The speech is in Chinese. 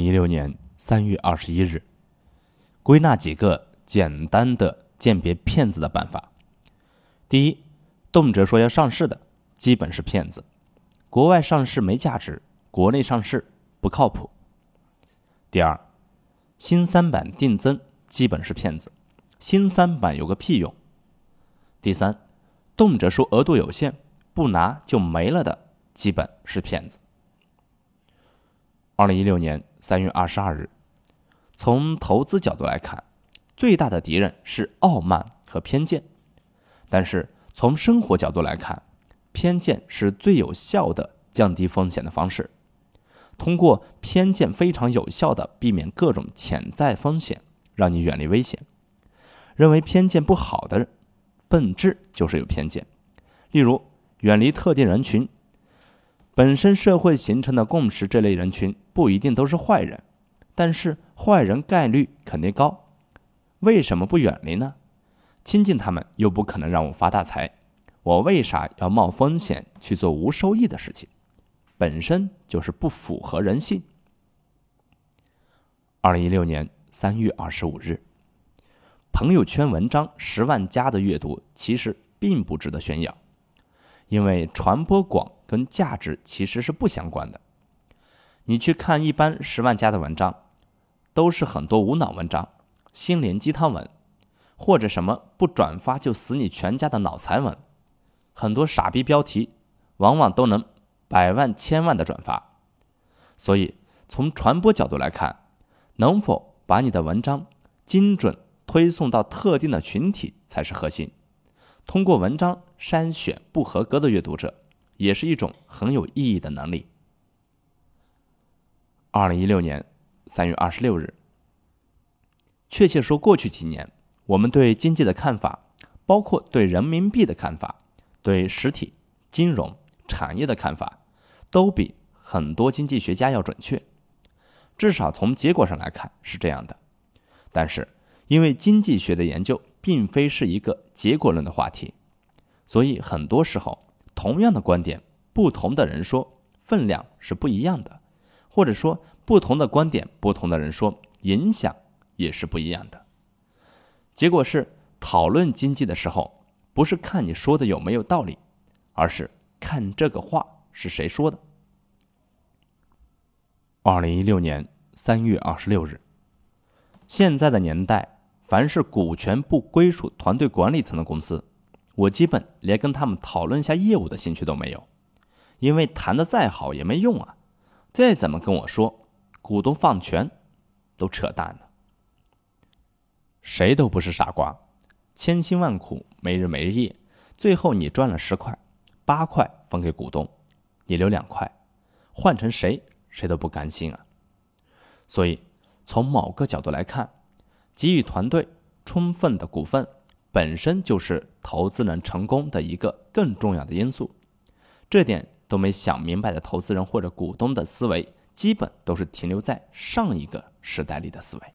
零一六年三月二十一日，归纳几个简单的鉴别骗子的办法。第一，动辄说要上市的，基本是骗子。国外上市没价值，国内上市不靠谱。第二，新三板定增基本是骗子，新三板有个屁用。第三，动辄说额度有限，不拿就没了的，基本是骗子。二零一六年三月二十二日，从投资角度来看，最大的敌人是傲慢和偏见；但是从生活角度来看，偏见是最有效的降低风险的方式。通过偏见非常有效的避免各种潜在风险，让你远离危险。认为偏见不好的人，本质就是有偏见。例如，远离特定人群。本身社会形成的共识，这类人群不一定都是坏人，但是坏人概率肯定高。为什么不远离呢？亲近他们又不可能让我发大财，我为啥要冒风险去做无收益的事情？本身就是不符合人性。二零一六年三月二十五日，朋友圈文章十万加的阅读其实并不值得炫耀，因为传播广。跟价值其实是不相关的。你去看一般十万加的文章，都是很多无脑文章、心灵鸡汤文，或者什么不转发就死你全家的脑残文，很多傻逼标题，往往都能百万、千万的转发。所以从传播角度来看，能否把你的文章精准推送到特定的群体才是核心。通过文章筛选不合格的阅读者。也是一种很有意义的能力。二零一六年三月二十六日，确切说，过去几年我们对经济的看法，包括对人民币的看法，对实体金融产业的看法，都比很多经济学家要准确。至少从结果上来看是这样的。但是，因为经济学的研究并非是一个结果论的话题，所以很多时候。同样的观点，不同的人说，分量是不一样的；或者说，不同的观点，不同的人说，影响也是不一样的。结果是，讨论经济的时候，不是看你说的有没有道理，而是看这个话是谁说的。二零一六年三月二十六日，现在的年代，凡是股权不归属团队管理层的公司。我基本连跟他们讨论一下业务的兴趣都没有，因为谈的再好也没用啊！再怎么跟我说股东放权，都扯淡呢。谁都不是傻瓜，千辛万苦没日没夜，最后你赚了十块，八块分给股东，你留两块，换成谁谁都不甘心啊！所以从某个角度来看，给予团队充分的股份。本身就是投资人成功的一个更重要的因素，这点都没想明白的投资人或者股东的思维，基本都是停留在上一个时代里的思维。